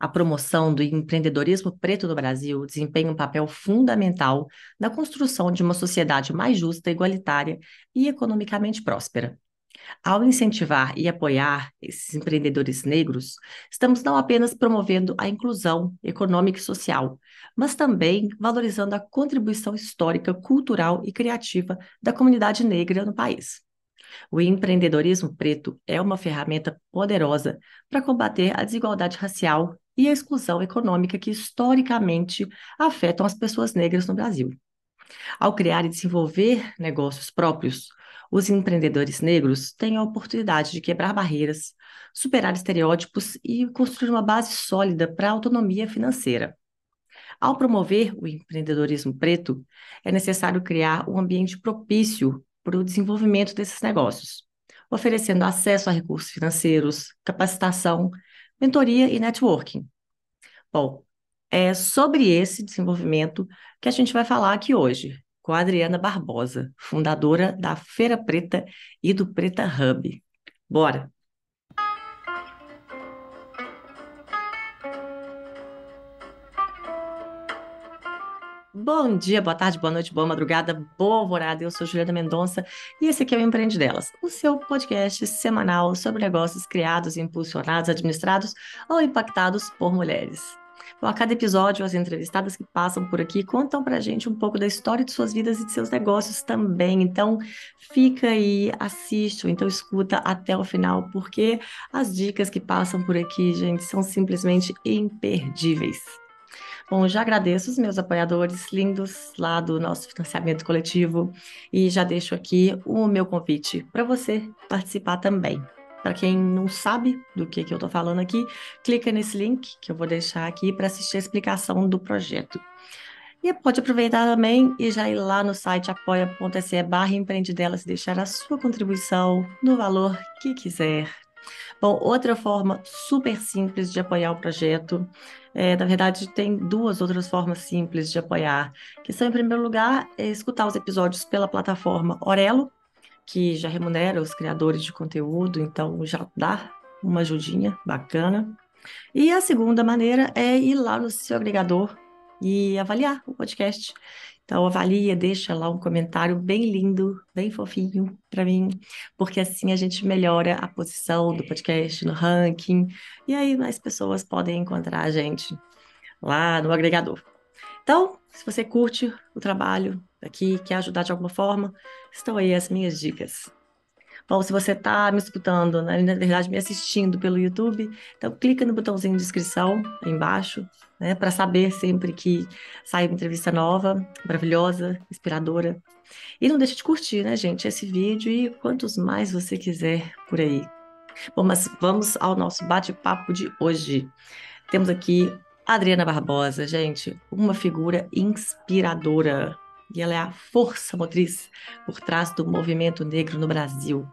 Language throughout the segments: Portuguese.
A promoção do empreendedorismo preto no Brasil desempenha um papel fundamental na construção de uma sociedade mais justa, igualitária e economicamente próspera. Ao incentivar e apoiar esses empreendedores negros, estamos não apenas promovendo a inclusão econômica e social, mas também valorizando a contribuição histórica, cultural e criativa da comunidade negra no país. O empreendedorismo preto é uma ferramenta poderosa para combater a desigualdade racial e a exclusão econômica que historicamente afetam as pessoas negras no Brasil. Ao criar e desenvolver negócios próprios, os empreendedores negros têm a oportunidade de quebrar barreiras, superar estereótipos e construir uma base sólida para a autonomia financeira. Ao promover o empreendedorismo preto, é necessário criar um ambiente propício para o desenvolvimento desses negócios, oferecendo acesso a recursos financeiros, capacitação, mentoria e networking. Bom, é sobre esse desenvolvimento que a gente vai falar aqui hoje, com a Adriana Barbosa, fundadora da Feira Preta e do Preta Hub. Bora! Bom dia, boa tarde, boa noite, boa madrugada, boa alvorada. Eu sou Juliana Mendonça e esse aqui é o Empreende Delas, o seu podcast semanal sobre negócios criados, impulsionados, administrados ou impactados por mulheres. Bom, a cada episódio, as entrevistadas que passam por aqui contam pra gente um pouco da história de suas vidas e de seus negócios também. Então, fica aí, assiste, ou então escuta até o final, porque as dicas que passam por aqui, gente, são simplesmente imperdíveis. Bom, já agradeço os meus apoiadores lindos lá do nosso financiamento coletivo e já deixo aqui o meu convite para você participar também. Para quem não sabe do que, que eu estou falando aqui, clica nesse link que eu vou deixar aqui para assistir a explicação do projeto. E pode aproveitar também e já ir lá no site apoia.se barra empreendedelas e deixar a sua contribuição no valor que quiser. Bom, outra forma super simples de apoiar o projeto, é, na verdade, tem duas outras formas simples de apoiar, que são, em primeiro lugar, é escutar os episódios pela plataforma Orelo, que já remunera os criadores de conteúdo, então já dá uma ajudinha bacana. E a segunda maneira é ir lá no seu agregador e avaliar o podcast. Então, avalia, deixa lá um comentário bem lindo, bem fofinho para mim, porque assim a gente melhora a posição do podcast no ranking, e aí mais pessoas podem encontrar a gente lá no agregador. Então, se você curte o trabalho aqui, quer ajudar de alguma forma, estão aí as minhas dicas. Bom, se você está me escutando, né, na verdade me assistindo pelo YouTube, então clica no botãozinho de inscrição aí embaixo, né, para saber sempre que sai uma entrevista nova, maravilhosa, inspiradora. E não deixe de curtir, né, gente, esse vídeo e quantos mais você quiser por aí. Bom, mas vamos ao nosso bate-papo de hoje. Temos aqui Adriana Barbosa, gente, uma figura inspiradora. E ela é a força motriz por trás do movimento negro no Brasil.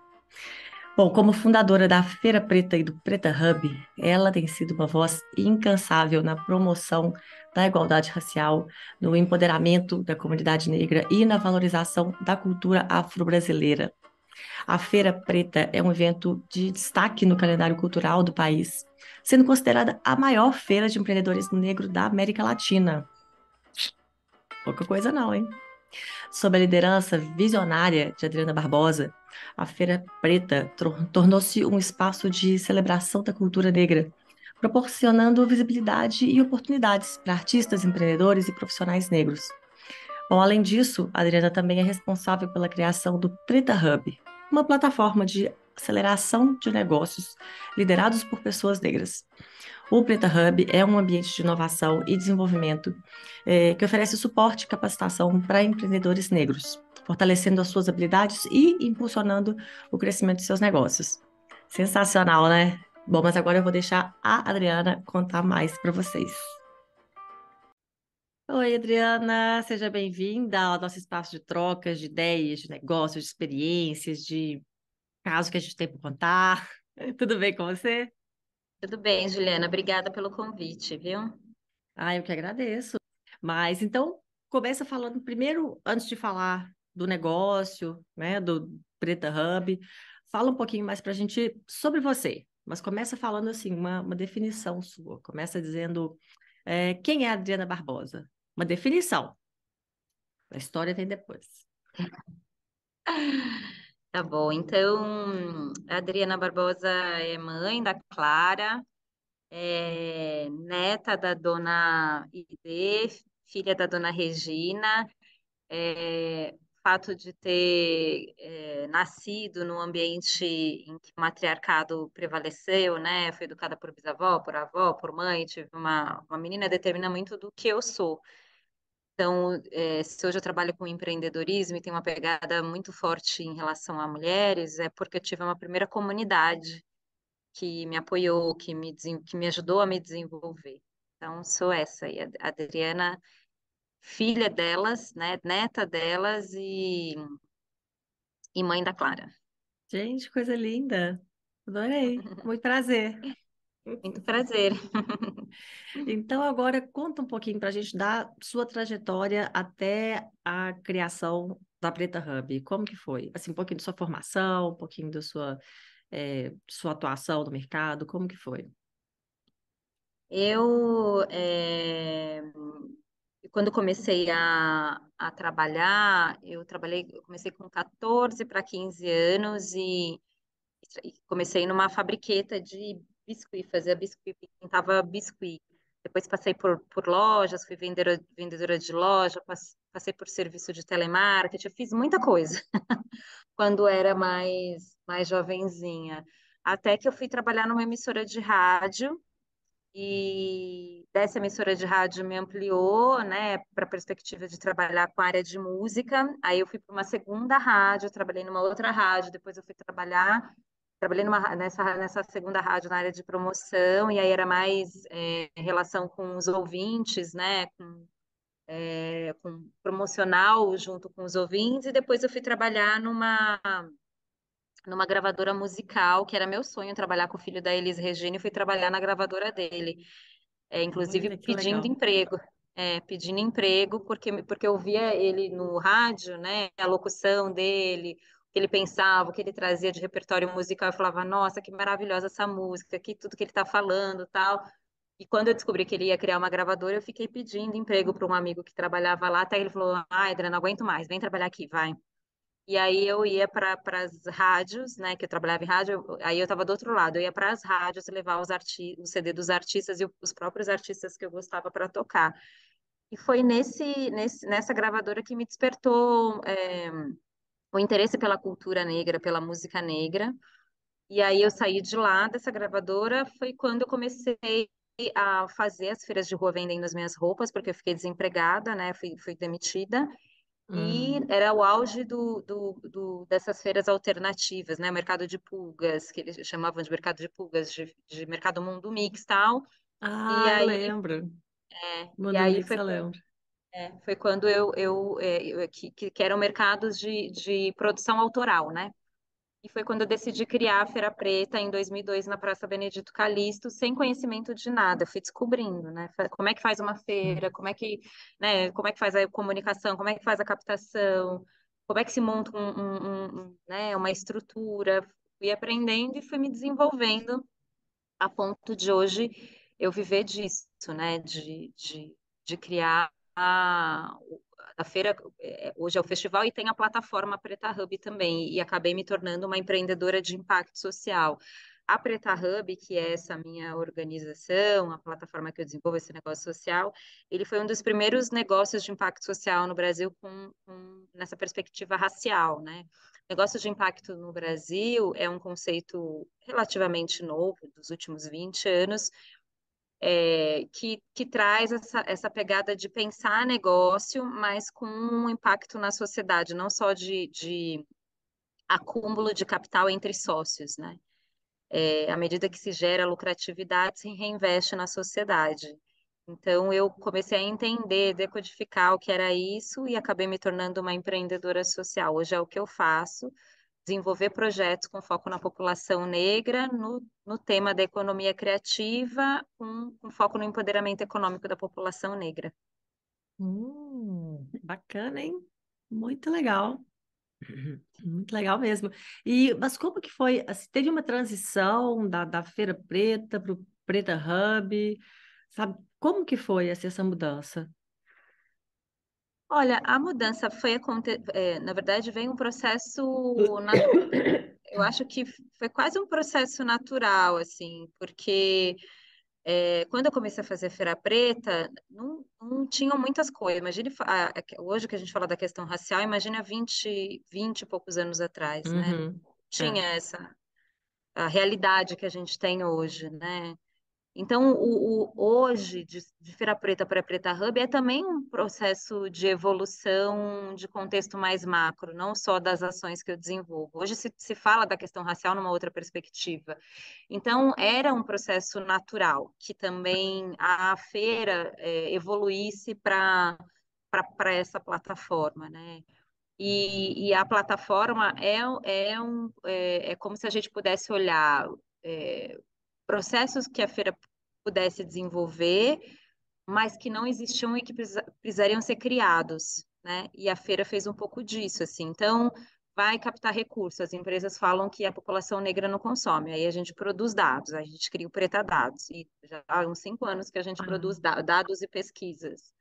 Bom, como fundadora da Feira Preta e do Preta Hub, ela tem sido uma voz incansável na promoção da igualdade racial, no empoderamento da comunidade negra e na valorização da cultura afro-brasileira. A Feira Preta é um evento de destaque no calendário cultural do país, sendo considerada a maior feira de empreendedorismo negro da América Latina. Pouca coisa não, hein? Sob a liderança visionária de Adriana Barbosa, a Feira Preta tornou-se um espaço de celebração da cultura negra, proporcionando visibilidade e oportunidades para artistas, empreendedores e profissionais negros. Bom, além disso, a Adriana também é responsável pela criação do Preta Hub, uma plataforma de aceleração de negócios liderados por pessoas negras. O Preta Hub é um ambiente de inovação e desenvolvimento é, que oferece suporte e capacitação para empreendedores negros, fortalecendo as suas habilidades e impulsionando o crescimento de seus negócios. Sensacional, né? Bom, mas agora eu vou deixar a Adriana contar mais para vocês. Oi, Adriana, seja bem-vinda ao nosso espaço de trocas de ideias, de negócios, de experiências, de casos que a gente tem para contar. Tudo bem com você? Tudo bem, Juliana. Obrigada pelo convite, viu? Ah, eu que agradeço. Mas então, começa falando primeiro, antes de falar do negócio, né, do Preta Hub, fala um pouquinho mais para a gente sobre você. mas começa falando assim, uma, uma definição sua. Começa dizendo é, quem é a Adriana Barbosa? Uma definição. A história vem depois. Tá bom. Então, a Adriana Barbosa é mãe da Clara, é neta da dona Ide, filha da dona Regina. É, fato de ter é, nascido num ambiente em que o matriarcado prevaleceu, né? Fui educada por bisavó, por avó, por mãe, tive uma, uma menina determina muito do que eu sou. Então, é, se hoje eu trabalho com empreendedorismo e tenho uma pegada muito forte em relação a mulheres, é porque eu tive uma primeira comunidade que me apoiou, que me, que me ajudou a me desenvolver. Então, sou essa aí, a Adriana filha delas, né, neta delas e, e mãe da Clara. Gente, coisa linda. Adorei. Muito prazer. Muito prazer. Então, agora conta um pouquinho para a gente da sua trajetória até a criação da Preta Hub. Como que foi? Assim, um pouquinho da sua formação, um pouquinho da sua, é, sua atuação no mercado, como que foi? Eu, é, quando comecei a, a trabalhar, eu trabalhei, eu comecei com 14 para 15 anos e, e comecei numa fabriqueta de biscuit, fazia biscuit, pintava biscuit. Depois passei por, por lojas, fui vendedora, vendedora de loja, passei por serviço de telemarketing, eu fiz muita coisa quando era mais, mais jovenzinha. Até que eu fui trabalhar numa emissora de rádio, e dessa emissora de rádio me ampliou, né, para a perspectiva de trabalhar com a área de música. Aí eu fui para uma segunda rádio, trabalhei numa outra rádio, depois eu fui trabalhar, trabalhei numa, nessa, nessa segunda rádio na área de promoção, e aí era mais é, relação com os ouvintes, né, com, é, com promocional junto com os ouvintes, e depois eu fui trabalhar numa numa gravadora musical, que era meu sonho trabalhar com o filho da Elis Regina, e fui trabalhar na gravadora dele, é, inclusive Olha, pedindo legal. emprego. É, pedindo emprego, porque, porque eu via ele no rádio, né, a locução dele, que ele pensava, o que ele trazia de repertório musical, eu falava, nossa, que maravilhosa essa música, que tudo que ele está falando, tal. E quando eu descobri que ele ia criar uma gravadora, eu fiquei pedindo emprego para um amigo que trabalhava lá, até ele falou, ai, Adriana, não aguento mais, vem trabalhar aqui, vai. E aí eu ia para as rádios, né, que eu trabalhava em rádio, aí eu estava do outro lado, eu ia para as rádios levar os arti o CD dos artistas e os próprios artistas que eu gostava para tocar. E foi nesse, nesse, nessa gravadora que me despertou é, o interesse pela cultura negra, pela música negra. E aí eu saí de lá dessa gravadora, foi quando eu comecei a fazer as feiras de rua vendendo as minhas roupas, porque eu fiquei desempregada, né, fui, fui demitida. E Hum. era o auge do, do, do- dessas feiras alternativas, né? Mercado de pulgas, que eles chamavam de mercado de pulgas, de, de mercado mundo mix tal. E Ah, eu aí, lembro. e Mundo aí Mix, foi, eu lembro. É, foi quando eu, eu, é, eu- que, que eram mercados de, de produção autoral, né? E foi quando eu decidi criar a Feira Preta em 2002 na Praça Benedito Calixto, sem conhecimento de nada. Eu fui descobrindo, né? Como é que faz uma feira, como é que, né, como é que faz a comunicação, como é que faz a captação, como é que se monta um- um- um, né, uma estrutura. Fui aprendendo e fui me desenvolvendo a ponto de hoje eu viver disso, né? De, de, de criar a, feira, é, hoje é o festival e tem a plataforma Preta Hub também, e acabei me tornando uma empreendedora de impacto social. A Preta Hub, que é essa minha organização, a plataforma que eu desenvolvo esse negócio social, ele foi um dos primeiros negócios de impacto social no Brasil com, com nessa perspectiva racial, né? Negócio de impacto no Brasil é um conceito relativamente novo, dos últimos 20 anos, é, que, que traz essa, essa pegada de pensar negócio, mas com um impacto na sociedade, não só de, de acúmulo de capital entre sócios, né? É, à medida que se gera lucratividade, se reinveste na sociedade. Então, eu comecei a entender, decodificar o que era isso e acabei me tornando uma empreendedora social. Hoje é o que eu faço, desenvolver projetos com foco na população negra, no, no tema da economia criativa, com, com foco no empoderamento econômico da população negra. Hum, bacana, hein? Muito legal. Muito legal mesmo. E, mas como que foi? Assim, teve uma transição da, da Feira Preta para o Preta Hub, sabe? Como que foi assim, essa mudança? Olha, a mudança foi aconte... é, na verdade, vem um processo, eu acho que foi quase um processo natural, assim, porque é, quando eu comecei a fazer Feira Preta, não, não tinham muitas coisas. Imagine, a- hoje que a gente fala da questão racial, imagine há 20, 20 e poucos anos atrás, né? Não Uhum. É. tinha essa, a realidade que a gente tem hoje, né? Então, o, o- hoje, de, de Feira Preta para Preta Hub, é também um processo de evolução de contexto mais macro, não só das ações que eu desenvolvo. Hoje se, se fala da questão racial numa outra perspectiva. Então, era um processo natural que também a feira eh, evoluísse para para essa plataforma, né? E, e a plataforma é, é, um, é, é como se a gente pudesse olhar é, processos que a feira pudesse desenvolver, mas que não existiam e que precisa- precisariam ser criados, né? E a feira fez um pouco disso, assim. Então, vai captar recursos. As empresas falam que a população negra não consome, aí a gente produz dados, a gente cria o Preta Dados, e já há uns cinco anos que a gente Ah, produz da- dados e pesquisas.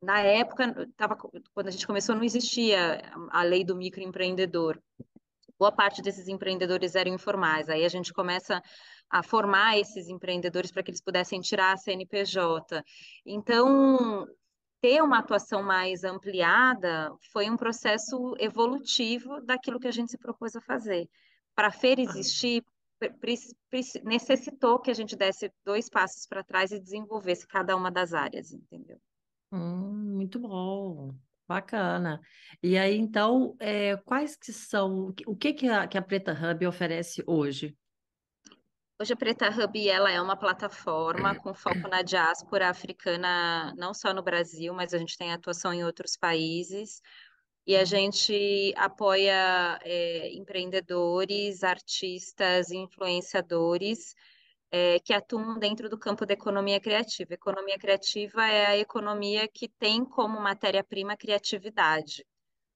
Na época, tava, quando a gente começou, não existia a lei do microempreendedor. Boa parte desses empreendedores eram informais. Aí a gente começa a formar esses empreendedores para que eles pudessem tirar a CNPJ. Então, ter uma atuação mais ampliada foi um processo evolutivo daquilo que a gente se propôs a fazer. Para a feira existir, necessitou que a gente desse dois passos para trás e desenvolvesse cada uma das áreas, entendeu? hum, muito bom, bacana. E aí, então, é, quais que são, o que que a, que a Preta Hub oferece hoje? Hoje a Preta Hub ela é uma plataforma com foco na diáspora africana, não só no Brasil, mas a gente tem atuação em outros países. E a gente apoia é, empreendedores, artistas, influenciadores é, que atuam dentro do campo da economia criativa. Economia criativa é a economia que tem como matéria-prima criatividade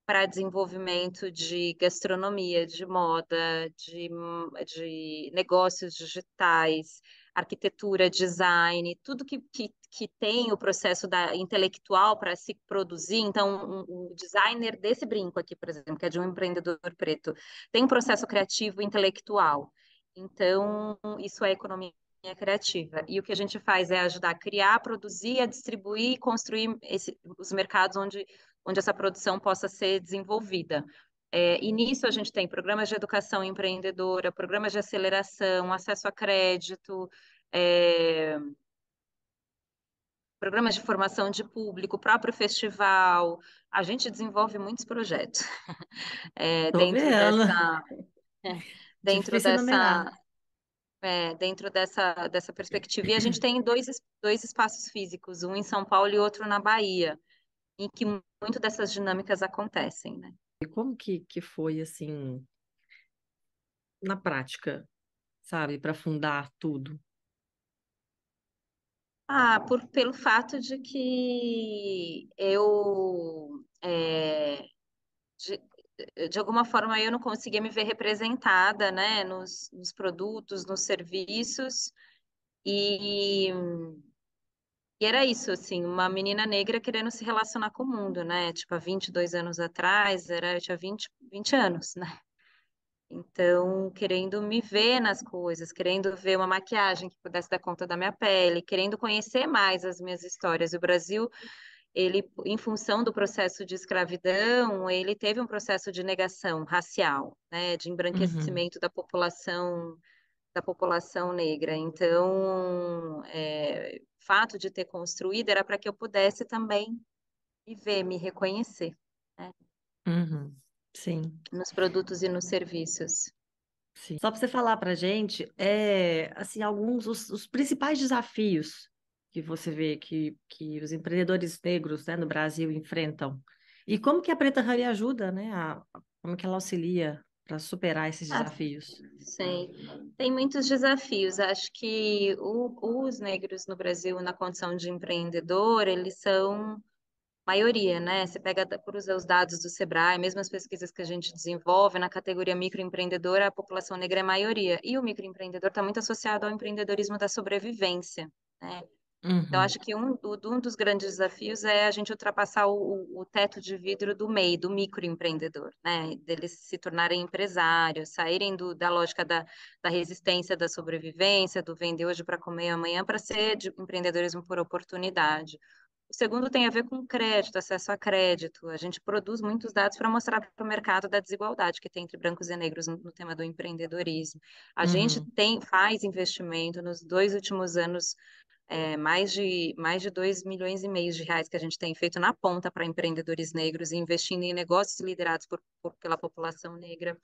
para desenvolvimento de gastronomia, de moda, de, de negócios digitais, arquitetura, design, tudo que, que, que tem o processo da intelectual para se produzir. Então, um, um designer desse brinco aqui, por exemplo, que é de um empreendedor preto, tem um processo criativo intelectual. Então, isso é economia criativa. E o que a gente faz é ajudar a criar, produzir, a distribuir e construir esse, os mercados onde onde essa produção possa ser desenvolvida. É, e nisso a gente tem programas de educação empreendedora, programas de aceleração, acesso a crédito, é, programas de formação de público, próprio festival. A gente desenvolve muitos projetos é, dentro vendo, dessa, dentro dessa, é, dentro dessa, dessa perspectiva. E a gente tem dois, dois espaços físicos, um em São Paulo e outro na Bahia em que muito dessas dinâmicas acontecem, né? E como que, que foi, assim, na prática, sabe, para fundar tudo? Ah, por, pelo fato de que eu, é, de, de alguma forma, eu não conseguia me ver representada, né, nos, nos produtos, nos serviços, e, e era isso, assim, uma menina negra querendo se relacionar com o mundo, né, tipo, há 22 anos atrás, era, eu tinha 20, 20 anos, né, Então, querendo me ver nas coisas, querendo ver uma maquiagem que pudesse dar conta da minha pele, querendo conhecer mais as minhas histórias. O Brasil, ele, em função do processo de escravidão, ele teve um processo de negação racial, né, de Uhum, embranquecimento da população, da população negra. Então, é, o fato de ter construído era para que eu pudesse também me ver, me reconhecer, né, uhum. Sim, nos produtos e nos serviços. sim. Só para você falar para a gente, é, assim, alguns, os, os principais desafios que você vê que, que os empreendedores negros, né, no Brasil enfrentam. E como que a Preta Honey ajuda, né, a, como que ela auxilia para superar esses Ah, desafios? Sim, tem muitos desafios. Acho que o- os negros no Brasil, na condição de empreendedor, eles são maioria, né? Você pega, cruza os dados do Sebrae, mesmo as pesquisas que a gente desenvolve na categoria microempreendedora, a população negra é maioria. E o microempreendedor está muito associado ao empreendedorismo da sobrevivência, né? Então, Uhum, acho que um, um dos grandes desafios é a gente ultrapassar o, o teto de vidro do MEI, do microempreendedor, né? Deles se tornarem empresários, saírem do, da lógica da, da resistência, da sobrevivência, do vender hoje para comer amanhã, para ser de empreendedorismo por oportunidade. O segundo tem a ver com crédito, acesso a crédito. A gente produz muitos dados para mostrar para o mercado da desigualdade que tem entre brancos e negros no, no tema do empreendedorismo. A gente uhum, tem, faz investimento nos dois últimos anos é, mais de mais de 2 milhões e meio de reais que a gente tem feito na ponta para empreendedores negros investindo em negócios liderados por, por, pela população negra.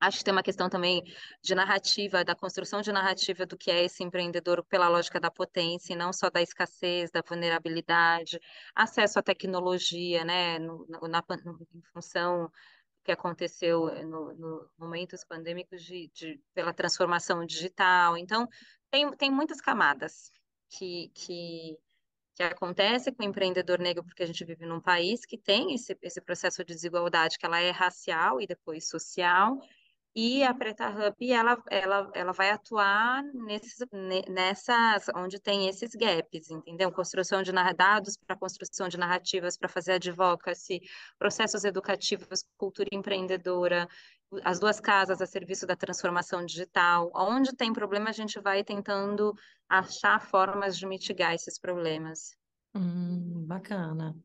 Acho que tem uma questão também de narrativa, da construção de narrativa do que é esse empreendedor pela lógica da potência, e não só da escassez, da vulnerabilidade, acesso à tecnologia, né, no, na, em função que aconteceu nos no momentos pandêmicos de, de, pela transformação digital. Então, tem, tem muitas camadas que, que, que acontece com o empreendedor negro, porque a gente vive num país que tem esse, esse processo de desigualdade, que ela é racial e depois social, e a Preta Hub, ela, ela, ela vai atuar nesses, nessas, onde tem esses gaps, entendeu? Construção de dados para construção de narrativas, para fazer advocacy, processos educativos, cultura empreendedora, as duas casas a serviço da transformação digital. Onde tem problema, a gente vai tentando achar formas de mitigar esses problemas. hum, bacana.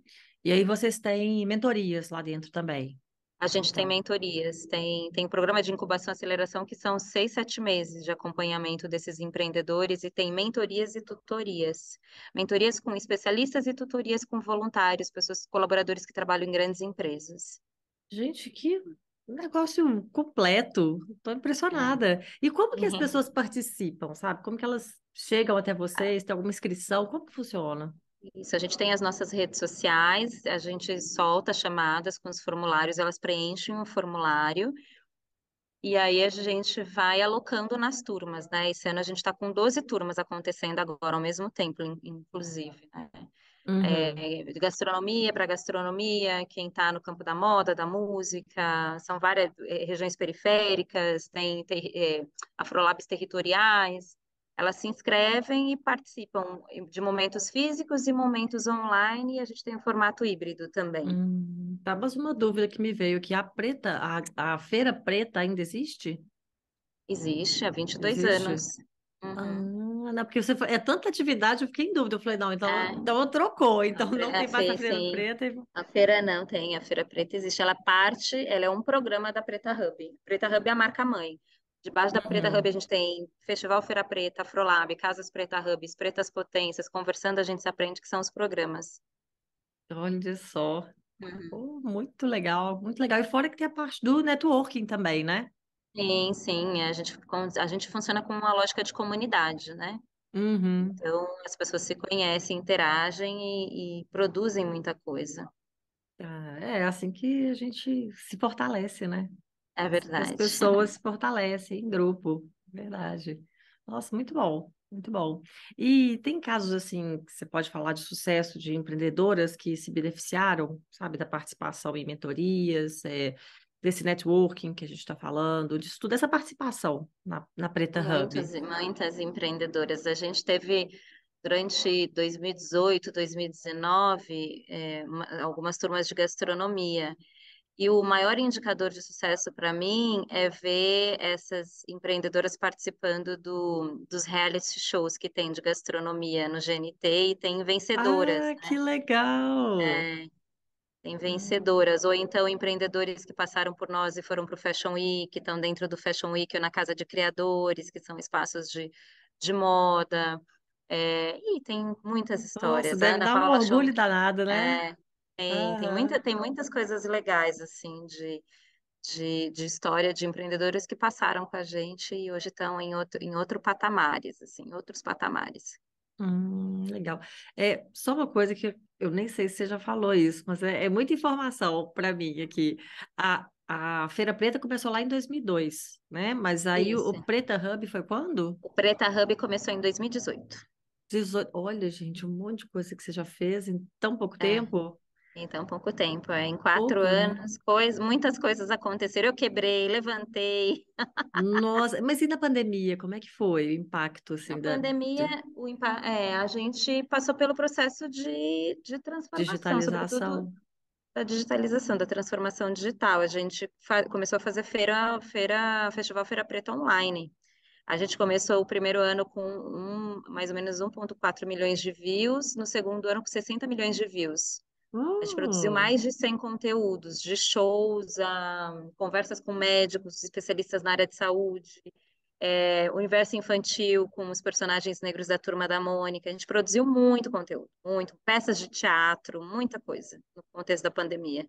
E aí vocês têm mentorias lá dentro também. A gente tem Então, mentorias, tem, tem programa de incubação e aceleração que são seis, sete meses de acompanhamento desses empreendedores e tem mentorias e tutorias. Mentorias com especialistas e tutorias com voluntários, pessoas, colaboradores que trabalham em grandes empresas. gente, que negócio completo. Estou É. impressionada. E como que as Uhum. pessoas participam, sabe? Como que elas chegam até vocês? Tem alguma inscrição? Como que funciona? Isso, a gente tem as nossas redes sociais, a gente solta chamadas com os formulários, elas preenchem o formulário e aí a gente vai alocando nas turmas, né? Esse ano a gente está com 12 turmas acontecendo agora ao mesmo tempo, in- inclusive, né? Uhum. É, de gastronomia para gastronomia, quem está no campo da moda, da música, são várias eh, regiões periféricas, tem, ter- eh, afrolabs territoriais, elas se inscrevem e participam de momentos físicos e momentos online, e a gente tem um formato híbrido também. Hum, tá, mas uma dúvida que me veio aqui, a preta, a, a Feira Preta ainda existe? Existe há 22 Existe? anos. Ah, Uhum. não, porque você fa- é tanta atividade, eu fiquei em dúvida. Eu falei, não, então, É, então trocou, então não a tem mais a Fe- Feira sim. Preta. e- A feira não tem, a Feira Preta existe. Ela parte, ela é um programa da Preta Hub. Preta Hub é a marca mãe. Debaixo da Preta Hub a Uhum. gente tem Festival Feira Preta, Afrolab, Casas Preta Hubs, Pretas Potências, Conversando a gente se aprende, que são os programas. Olha só, Uhum. Pô, muito legal, muito legal. E fora que tem a parte do networking também, né? Sim, sim, a gente, a gente funciona com uma lógica de comunidade, né? Uhum. Então, as pessoas se conhecem, interagem e, e produzem muita coisa. Ah, é assim que a gente se fortalece, né? É que as verdade. pessoas se fortalecem em grupo, verdade. Nossa, muito bom, muito bom. E tem casos assim que você pode falar de sucesso de empreendedoras que se beneficiaram, sabe, da participação em mentorias, é, desse networking que a gente está falando, disso tudo, essa participação na, na Preta Hub. Muitas, muitas empreendedoras. A gente teve, durante 2018, 2019, é, uma- algumas turmas de gastronomia. E o maior indicador de sucesso para mim é ver essas empreendedoras participando do, dos reality shows que tem de gastronomia no GNT e tem vencedoras, Ah, que né? legal! Tem vencedoras, ou então empreendedores que passaram por nós e foram para o Fashion Week, que estão dentro do Fashion Week ou na Casa de Criadores, que são espaços de, de moda. É, e tem muitas Nossa, histórias. A deve Ana dar um Paula orgulho Chon, danado, né? é, tem, tem, muita, tem muitas coisas legais, assim, de, de, de história de empreendedores que passaram com a gente e hoje estão em outro, em outro patamares, assim, outros patamares. Hum, legal. É só uma coisa que eu nem sei se você já falou isso, mas é, é muita informação para mim aqui. A, a Feira Preta começou lá em 2002, né? Mas aí o, Isso. o Preta Hub foi quando? O Preta Hub começou em 2018. 18. Olha, gente, um monte de coisa que você já fez em tão pouco É. tempo. Então, pouco tempo. É. Em quatro Pouco, né? anos, cois, muitas coisas aconteceram. Eu quebrei, levantei. Nossa, mas e na pandemia, como é que foi o impacto, Na assim, da pandemia, de- o, impa- é, a gente passou pelo processo de, de transformação, sobretudo digitalização? da digitalização, da transformação digital. A gente fa- começou a fazer feira, feira, Festival Feira Preta online. A gente começou o primeiro ano com um, mais ou menos 1,4 milhões de views, no segundo ano com 60 milhões de views. A gente produziu Oh, mais de 100 conteúdos, de shows, a conversas com médicos, especialistas na área de saúde, é, universo infantil com os personagens negros da Turma da Mônica. A gente produziu muito conteúdo, muito, peças de teatro, muita coisa no contexto da pandemia.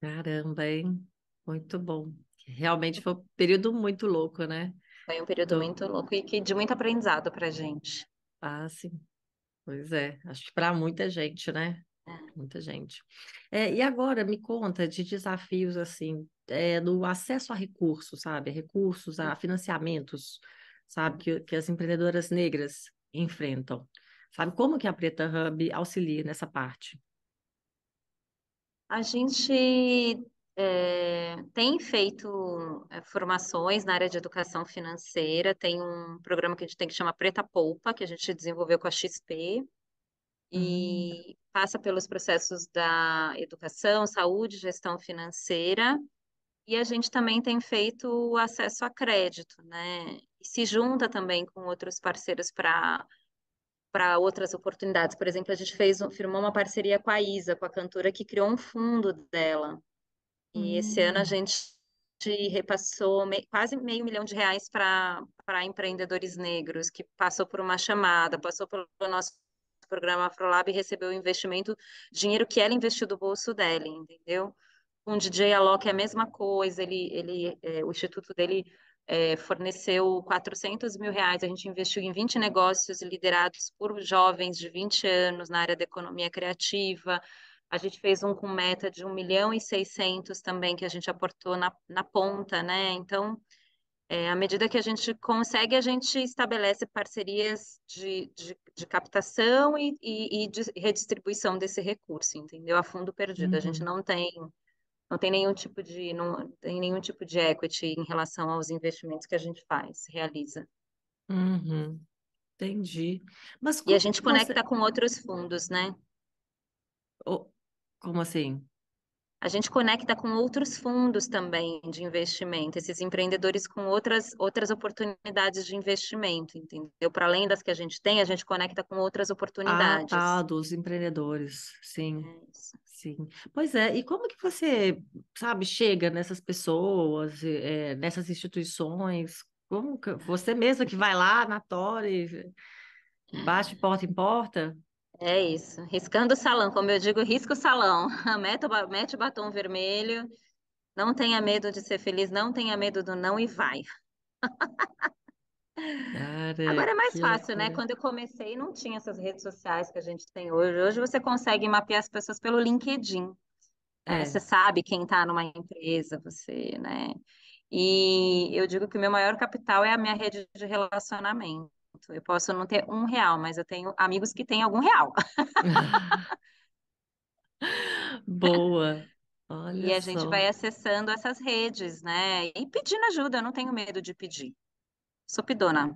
caramba, hein? Muito bom. Realmente foi um período muito louco, né? Foi um período muito louco e que de muito aprendizado para a gente. Ah, sim. Pois é. Acho que para muita gente, né? Muita gente. É, e agora me conta de desafios assim, é, do acesso a recursos, sabe? Recursos, a financiamentos, sabe? Que, que as empreendedoras negras enfrentam. Sabe como que a Preta Hub auxilia nessa parte? A gente é, tem feito é, formações na área de educação financeira, tem um programa que a gente tem que chama Preta Poupa, que a gente desenvolveu com a XP, e passa pelos processos da educação, saúde, gestão financeira, e a gente também tem feito o acesso a crédito, né? E se junta também com outros parceiros para para outras oportunidades. Por exemplo, a gente fez, firmou uma parceria com a Isa, com a cantora que criou um fundo dela. E esse ano a hum, gente repassou me- quase meio milhão de reais para para empreendedores negros, que passou por uma chamada, passou pelo nosso programa Afrolab recebeu investimento, dinheiro que ela investiu do bolso dela, entendeu? Com o DJ Alok é a mesma coisa, ele, ele, é, o instituto dele é, forneceu 400 mil reais, a gente investiu em 20 negócios liderados por jovens de 20 anos na área da economia criativa, a gente fez um com meta de 1 milhão e 600 também, que a gente aportou na, na ponta, né? Então, é, à medida que a gente consegue, a gente estabelece parcerias de, de, de captação e, e, e de redistribuição desse recurso, entendeu? A fundo perdido. A gente uhum, não tem, não tem nenhum tipo de, não tem nenhum tipo de equity em relação aos investimentos que a gente faz, realiza. uhum, entendi. Mas E a gente você. conecta com outros fundos, né? como assim? A gente conecta com outros fundos também de investimento, esses empreendedores com outras, outras oportunidades de investimento, entendeu? Para além das que a gente tem, a gente conecta com outras Ah, tá, oportunidades. dos empreendedores, sim, É sim. Pois é, e como que você, sabe, chega nessas pessoas, eh, nessas instituições? Como que você mesma que vai lá na Tore, bate porta em porta? É isso. Riscando o salão, como eu digo, risca o salão. Mete o, ba- mete o batom vermelho, não tenha medo de ser feliz, não tenha medo do não e vai. Cara, Agora é mais que fácil, né? loucura. Quando eu comecei, não tinha essas redes sociais que a gente tem hoje. Hoje você consegue mapear as pessoas pelo LinkedIn. né? Você É. sabe quem está numa empresa, você, né? E eu digo que o meu maior capital é a minha rede de relacionamento. Eu posso não ter um real, mas eu tenho amigos que têm algum real. Boa. E Olha a gente só. vai acessando essas redes, né? E pedindo ajuda, eu não tenho medo de pedir. Sou pedona.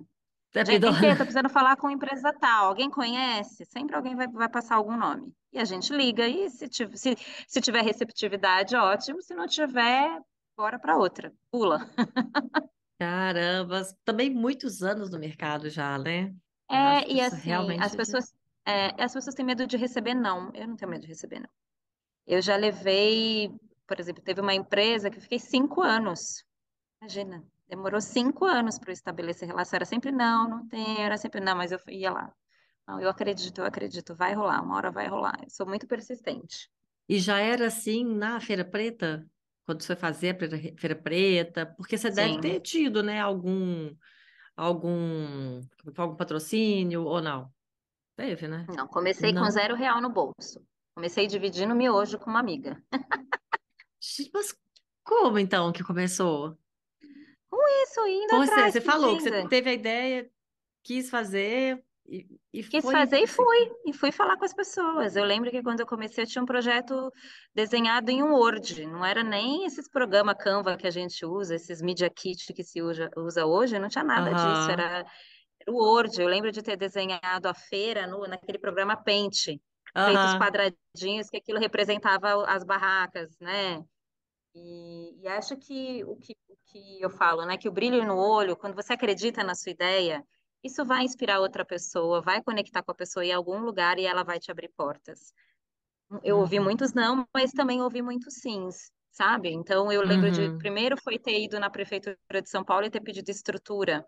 É Gente, eu tô pidona. precisando falar com empresa tal. Alguém conhece? Sempre alguém vai, vai passar algum nome. E a gente liga e se, tiv- se, se tiver receptividade, ótimo. Se não tiver, bora para outra. Pula. Caramba, também muitos anos no mercado já, né? Eu acho É, que e isso assim, as realmente já. pessoas, é, as pessoas têm medo de receber não. Eu não tenho medo de receber não. Eu já levei, por exemplo, teve uma empresa que eu fiquei cinco anos. Imagina, demorou cinco anos para eu estabelecer relação. Era sempre não, não tem, era sempre não, mas eu ia lá. Não, eu acredito, eu acredito, vai rolar, uma hora vai rolar. Eu sou muito persistente. E já era assim na Feira Preta? Quando você fazia a Feira Preta? Porque você deve ter Sim. tido, né, algum, algum, algum patrocínio ou não? Teve, né? Não, comecei com Não. zero real no bolso. Comecei dividindo miojo com uma amiga. Mas como então que começou? Com isso, indo Você, atrás, você falou que você teve a ideia, quis fazer. E, e Quis foi fazer e assim. fui, e fui falar com as pessoas. Eu lembro que quando eu comecei, eu tinha um projeto desenhado em um Word, não era nem esses programas Canva que a gente usa, esses Media Kit que se usa, usa hoje, não tinha nada disso, Aham, era, o Word. Eu lembro de ter desenhado a feira no, naquele programa Paint, feito os aham, quadradinhos, que aquilo representava as barracas, né? E, e acho que o, que o que eu falo, né, que o brilho no olho, quando você acredita na sua ideia, isso vai inspirar outra pessoa, vai conectar com a pessoa em algum lugar e ela vai te abrir portas. Eu ouvi uhum, muitos não, mas também ouvi muitos sims, sabe? Então eu lembro de, uhum, primeiro foi ter ido na prefeitura de São Paulo e ter pedido estrutura.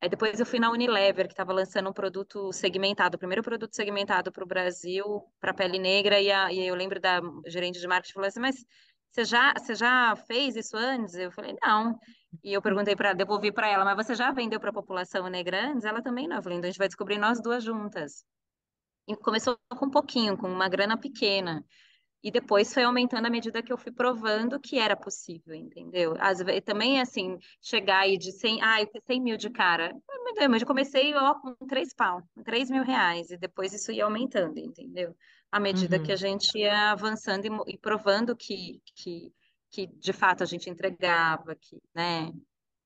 Aí depois eu fui na Unilever, que estava lançando um produto segmentado, o primeiro produto segmentado para o Brasil, para pele negra, e, a, e eu lembro da gerente de marketing falou assim, mas você já, você já fez isso antes? Eu falei, não. E eu perguntei para devolvi para ela, mas você já vendeu para a população negra antes? Ela também não. Eu falei, então a gente vai descobrir nós duas juntas. E começou com um pouquinho, com uma grana pequena. E depois foi aumentando à medida que eu fui provando que era possível, entendeu? Às também, assim, chegar aí de 100, ah, eu 100 mil de cara. Mas eu comecei, ó, com 3 pau, com 3 mil reais, e depois isso ia aumentando, entendeu? À medida que a uhum. gente ia avançando e, e provando que, que, que, de fato, a gente entregava, que, né,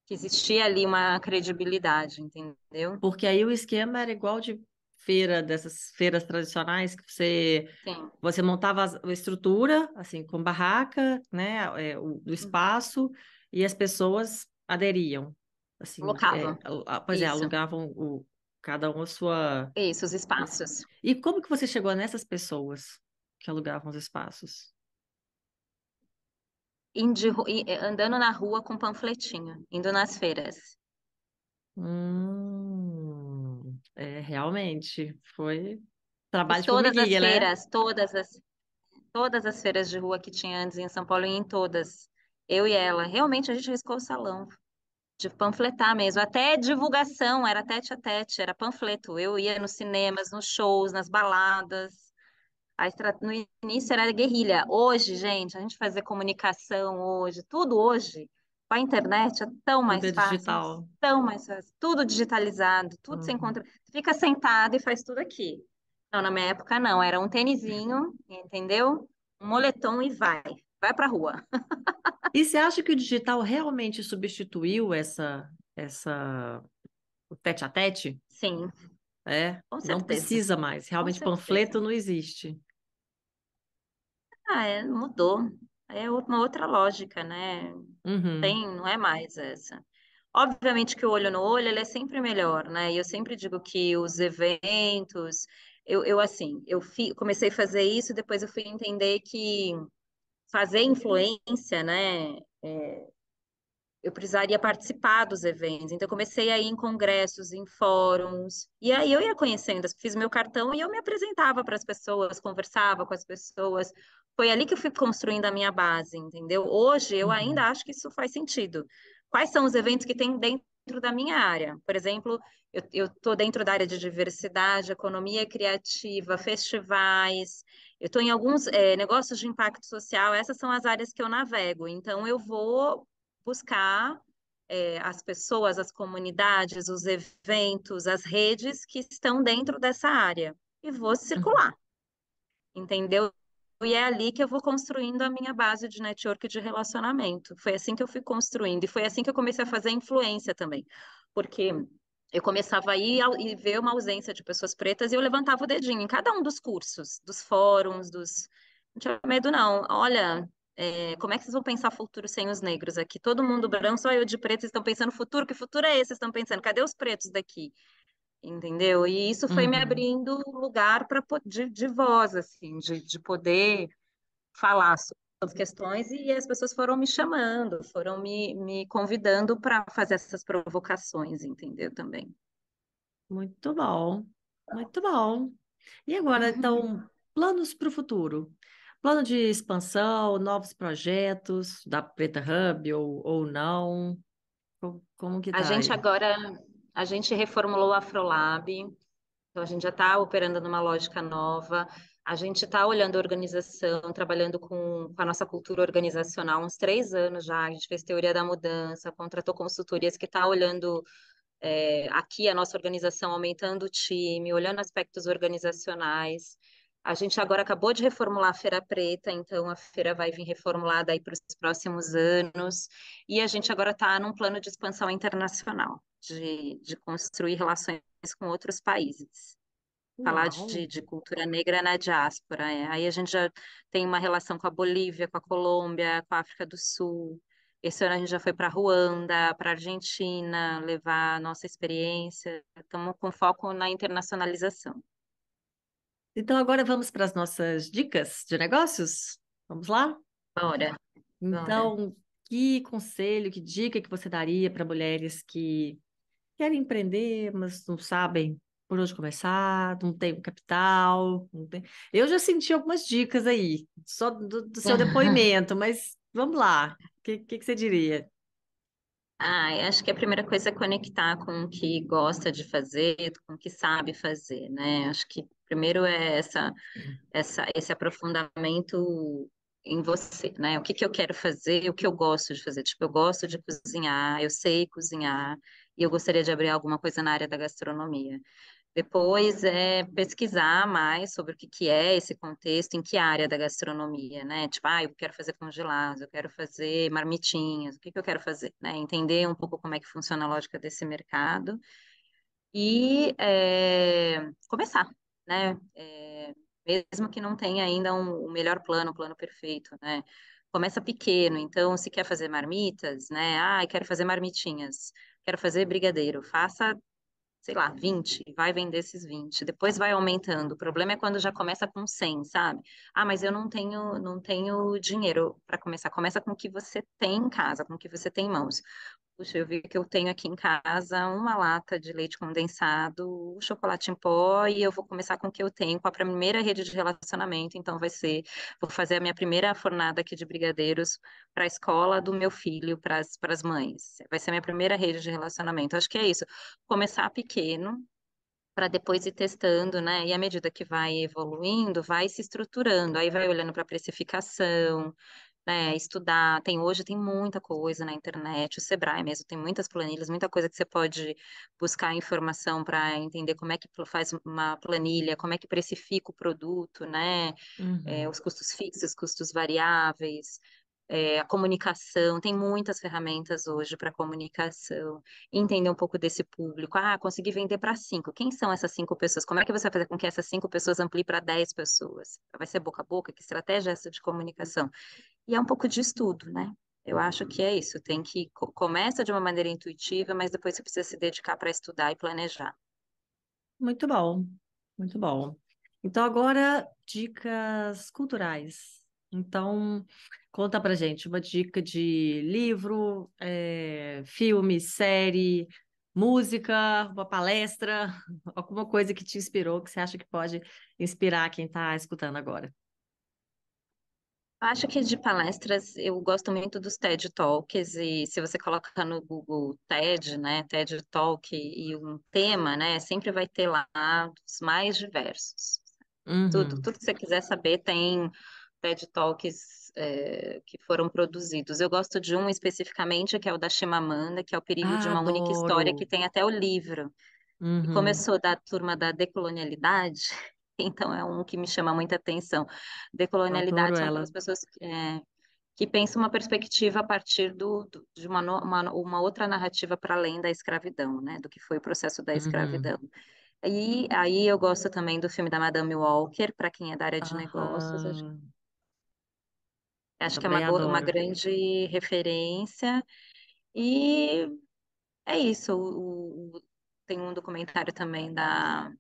que existia ali uma credibilidade, entendeu? Porque aí o esquema era igual de feira, dessas feiras tradicionais, que você, Sim. você montava a estrutura, assim, com barraca, né, é, o, do Uhum. espaço, e as pessoas aderiam. Assim, é, pois é, Isso. alugavam o, cada um a sua. Isso, os espaços. E como que você chegou nessas pessoas que alugavam os espaços? Eh, andando na rua com panfletinho, indo nas feiras. Hum, é, realmente, foi trabalho Fiz de todas as né? feiras, todas as, todas as feiras de rua que tinha antes em São Paulo, e em todas. Eu e ela. Realmente a gente riscou o salão, de panfletar mesmo. Até divulgação, era tete a tete, era panfleto. Eu ia nos cinemas, nos shows, nas baladas. Estra- No início era guerrilha. Hoje, gente, a gente fazer comunicação hoje, tudo hoje, com a internet é tão Tudo é mais fácil, digital. tão mais fácil. Tudo digitalizado, tudo se Uhum. encontra. Você fica sentado e faz tudo aqui. Não, na minha época não, era um tênisinho, entendeu? Um moletom e vai. Vai pra rua. E você acha que o digital realmente substituiu essa, essa, o tete a tete? Sim, É, não precisa mais. Realmente, panfleto não existe. Ah, é, mudou. É uma outra lógica, né? Uhum, Tem, não é mais essa. Obviamente que o olho no olho, ele é sempre melhor, né? E eu sempre digo que os eventos, eu, eu assim, eu fi- comecei a fazer isso, depois eu fui entender que fazer influência, né? eu precisaria participar dos eventos. Então, eu comecei a ir em congressos, em fóruns, e aí eu ia conhecendo, fiz meu cartão e eu me apresentava para as pessoas, conversava com as pessoas. Foi ali que eu fui construindo a minha base, entendeu? Hoje eu uhum, ainda acho que isso faz sentido. Quais são os eventos que tem dentro da minha área? Por exemplo, eu estou dentro da área de diversidade, economia criativa, festivais. Eu estou em alguns eh, negócios de impacto social, essas são as áreas que eu navego. Então, eu vou buscar é, as pessoas, as comunidades, os eventos, as redes que estão dentro dessa área e vou uhum. circular, entendeu? E é ali que eu vou construindo a minha base de network de relacionamento. Foi assim que eu fui construindo e foi assim que eu comecei a fazer influência também, porque eu começava a ir e ver uma ausência de pessoas pretas e eu levantava o dedinho em cada um dos cursos, dos fóruns, dos. Não tinha medo, não. Olha, é, como é que vocês vão pensar futuro sem os negros aqui? Todo mundo branco, só eu de preto, vocês estão pensando futuro? Que futuro é esse? Vocês estão pensando? Cadê os pretos daqui? Entendeu? E isso foi me Uhum. abrindo lugar para de, de voz, assim, de, de poder falar sobre as questões e as pessoas foram me chamando, foram me, me convidando para fazer essas provocações, entendeu? Também. Muito bom, muito bom. E agora, então, planos para o futuro? Plano de expansão, novos projetos da Preta Hub ou, ou não? Co- Como, que A tá gente aí? agora, a gente reformulou o Afrolab, então a gente já está operando numa lógica nova. A gente está olhando a organização, trabalhando com, com a nossa cultura organizacional há uns três anos já. A gente fez teoria da mudança, contratou consultorias que está olhando é, aqui a nossa organização aumentando o time, olhando aspectos organizacionais. A gente agora acabou de reformular a Feira Preta, então a feira vai vir reformulada aí para os próximos anos. E a gente agora está num plano de expansão internacional, de, de construir relações com outros países. Falar de, de cultura negra na diáspora. É. Aí a gente já tem uma relação com a Bolívia, com a Colômbia, com a África do Sul. Esse ano a gente já foi para Ruanda, para Argentina, levar a nossa experiência. Estamos com foco na internacionalização. Então agora vamos para as nossas dicas de negócios? Vamos lá? Bora. Então, Bora. que conselho, que dica que você daria para mulheres que querem empreender, mas não sabem por onde começar, não tem capital? Tem... Eu já senti algumas dicas aí, só do, do seu depoimento, mas vamos lá. O que, que, que você diria? Ah, acho que a primeira coisa é conectar com o que gosta de fazer, com o que sabe fazer, né? Acho que primeiro é essa, essa, esse aprofundamento em você, né? O que que eu quero fazer, o que eu gosto de fazer. Tipo, eu gosto de cozinhar, eu sei cozinhar, e eu gostaria de abrir alguma coisa na área da gastronomia. Depois é pesquisar mais sobre o que, que é esse contexto, em que área da gastronomia, né? Tipo, ah, eu quero fazer congelados, eu quero fazer marmitinhas, o que, que eu quero fazer, né? Entender um pouco como é que funciona a lógica desse mercado e é, começar, né? É, mesmo que não tenha ainda um, um melhor plano, um plano perfeito, né? Começa pequeno, então se quer fazer marmitas, né? Ah, quero fazer marmitinhas, quero fazer brigadeiro, faça sei lá, 20, e vai vender esses 20, depois vai aumentando. O problema é quando já começa com 100, sabe? Ah, mas eu não tenho, não tenho dinheiro para começar. Começa com o que você tem em casa, com o que você tem em mãos. Puxa, eu vi que eu tenho aqui em casa uma lata de leite condensado, chocolate em pó, e eu vou começar com o que eu tenho, com a primeira rede de relacionamento. Então, vai ser, vou fazer a minha primeira fornada aqui de brigadeiros para a escola do meu filho, para as mães. Vai ser a minha primeira rede de relacionamento. Acho que é isso. Começar pequeno, para depois ir testando, né? E à medida que vai evoluindo, vai se estruturando, aí vai olhando para a precificação, né, estudar. Tem hoje tem muita coisa na internet, o Sebrae mesmo tem muitas planilhas, muita coisa que você pode buscar informação para entender como é que faz uma planilha, como é que precifica o produto, né? Uhum. É, os custos fixos, custos variáveis é, a comunicação, tem muitas ferramentas hoje para comunicação, entender um pouco desse público. Ah, consegui vender para cinco. Quem são essas cinco pessoas? Como é que você vai fazer com que essas cinco pessoas ampliem para dez pessoas? Vai ser boca a boca? Que estratégia é essa de comunicação? E é um pouco de estudo, né? Eu acho que é isso. Tem que começa de uma maneira intuitiva, mas depois você precisa se dedicar para estudar e planejar. Muito bom, muito bom. Então agora dicas culturais. Então, conta pra gente uma dica de livro, é, filme, série, música, uma palestra, alguma coisa que te inspirou, que você acha que pode inspirar quem está escutando agora. Acho que de palestras eu gosto muito dos TED Talks e se você colocar no Google TED, né, TED Talk e um tema, né, sempre vai ter lá os mais diversos. Uhum. Tudo, tudo que você quiser saber tem TED Talks é, que foram produzidos. Eu gosto de um especificamente, que é o da Chimamanda, que é o Perigo ah, de uma adoro. Única História, que tem até o livro. Uhum. E começou da turma da decolonialidade, então é um que me chama muita atenção. Decolonialidade são aquelas pessoas que, é, que pensam uma perspectiva a partir do, do de uma, uma, uma, outra narrativa para além da escravidão, né? Do que foi o processo da uhum. escravidão. Uhum. E aí eu gosto também do filme da Madame Walker, para quem é da área de negócios. Acho, Acho que é uma, uma grande referência. E é isso. O, o, tem um documentário também da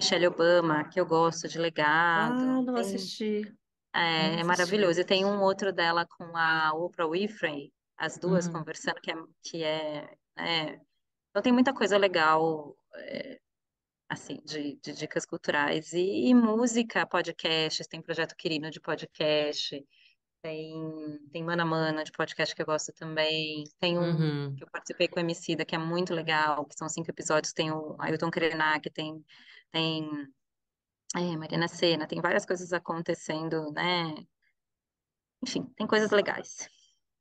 Michelle Obama, que eu gosto de legado. Ah, não tem, assisti. É, não é maravilhoso. E tem um outro dela com a Oprah Winfrey, as duas uhum. conversando, que é, que é, é, Então tem muita coisa legal. É, assim, de, de dicas culturais. E, e, música, podcasts, tem Projeto Quirino de podcast, tem, tem Mana Mana de podcast que eu gosto também, tem um uhum. que eu participei com o Emicida, que é muito legal, que são cinco episódios, tem o Ailton Krenak, tem, tem é, Marina Sena, tem várias coisas acontecendo, né? Enfim, tem coisas legais.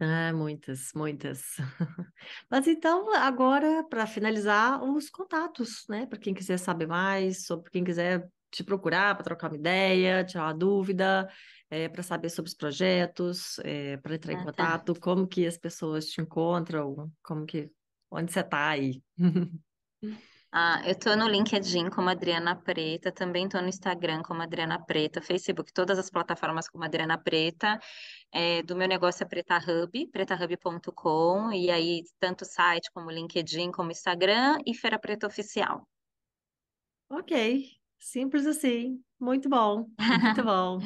Ah, muitas, muitas. Mas então, agora, para finalizar, os contatos, né? Para quem quiser saber mais, sobre quem quiser te procurar para trocar uma ideia, tirar uma dúvida, é, para saber sobre os projetos, é, para entrar em Ah, tá. contato, como que as pessoas te encontram, como que, onde você está aí. Ah, eu tô no LinkedIn como Adriana Preta, também tô no Instagram como Adriana Preta, Facebook, todas as plataformas como Adriana Preta. É, do meu negócio é Preta Hub, pretahub.com, e aí tanto site como LinkedIn, como Instagram e Feira Preta Oficial. Ok, simples assim. Muito bom, muito bom.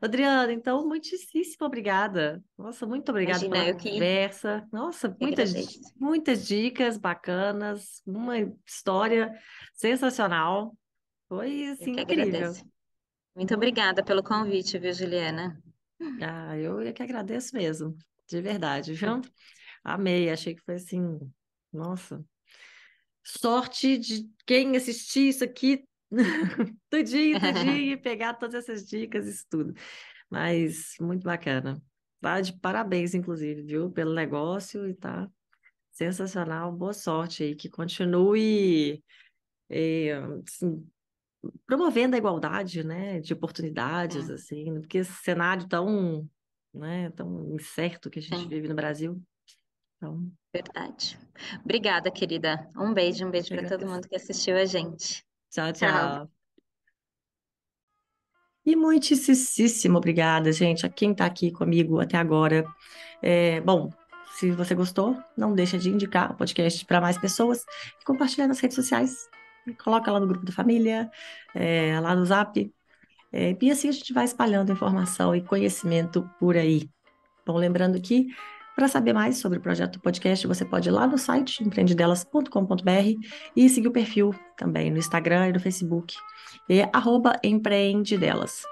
Adriana, então, muitíssimo obrigada. Nossa, muito obrigada Imagina, pela eu que conversa. Nossa, muitas, muitas dicas bacanas, uma história sensacional. Foi, assim, incrível. agradeço. Muito obrigada pelo convite, viu, Juliana? Ah, eu é que agradeço mesmo, de verdade, viu? Amei, achei que foi assim, nossa, sorte de quem assistir isso aqui tudinho, tudinho, e pegar todas essas dicas, isso tudo. Mas muito bacana. Tá de parabéns, inclusive, viu, pelo negócio e tá sensacional. Boa sorte aí, que continue eh, assim, promovendo a igualdade, né, de oportunidades, Sim, assim, porque esse cenário tão, né, tão incerto que a gente sim, vive no Brasil. Então, verdade. Obrigada, querida. Um beijo, um beijo para todo mundo que assistiu a gente. Tchau, Tchau. tchau. E muitíssimo obrigada, gente, a quem está aqui comigo até agora. É, bom, se você gostou, não deixa de indicar o podcast para mais pessoas e compartilhar nas redes sociais. Coloca lá no grupo da família, é, lá no Zap. É, e assim a gente vai espalhando informação e conhecimento por aí. Bom, lembrando que para saber mais sobre o projeto podcast, você pode ir lá no site empreendedelas.com.br e seguir o perfil também no Instagram e no Facebook. É arroba empreendedelas.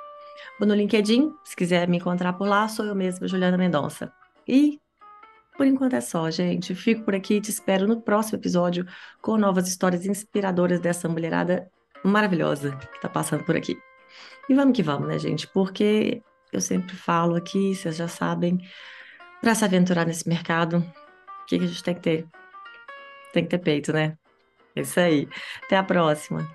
Ou no LinkedIn, se quiser me encontrar por lá, sou eu mesma, Juliana Mendonça. E por enquanto é só, gente. Fico por aqui e te espero no próximo episódio com novas histórias inspiradoras dessa mulherada maravilhosa que está passando por aqui. E vamos que vamos, né, gente? Porque eu sempre falo aqui, vocês já sabem, para se aventurar nesse mercado, o que que a gente tem que ter? Tem que ter peito, né? É isso aí. Até a próxima.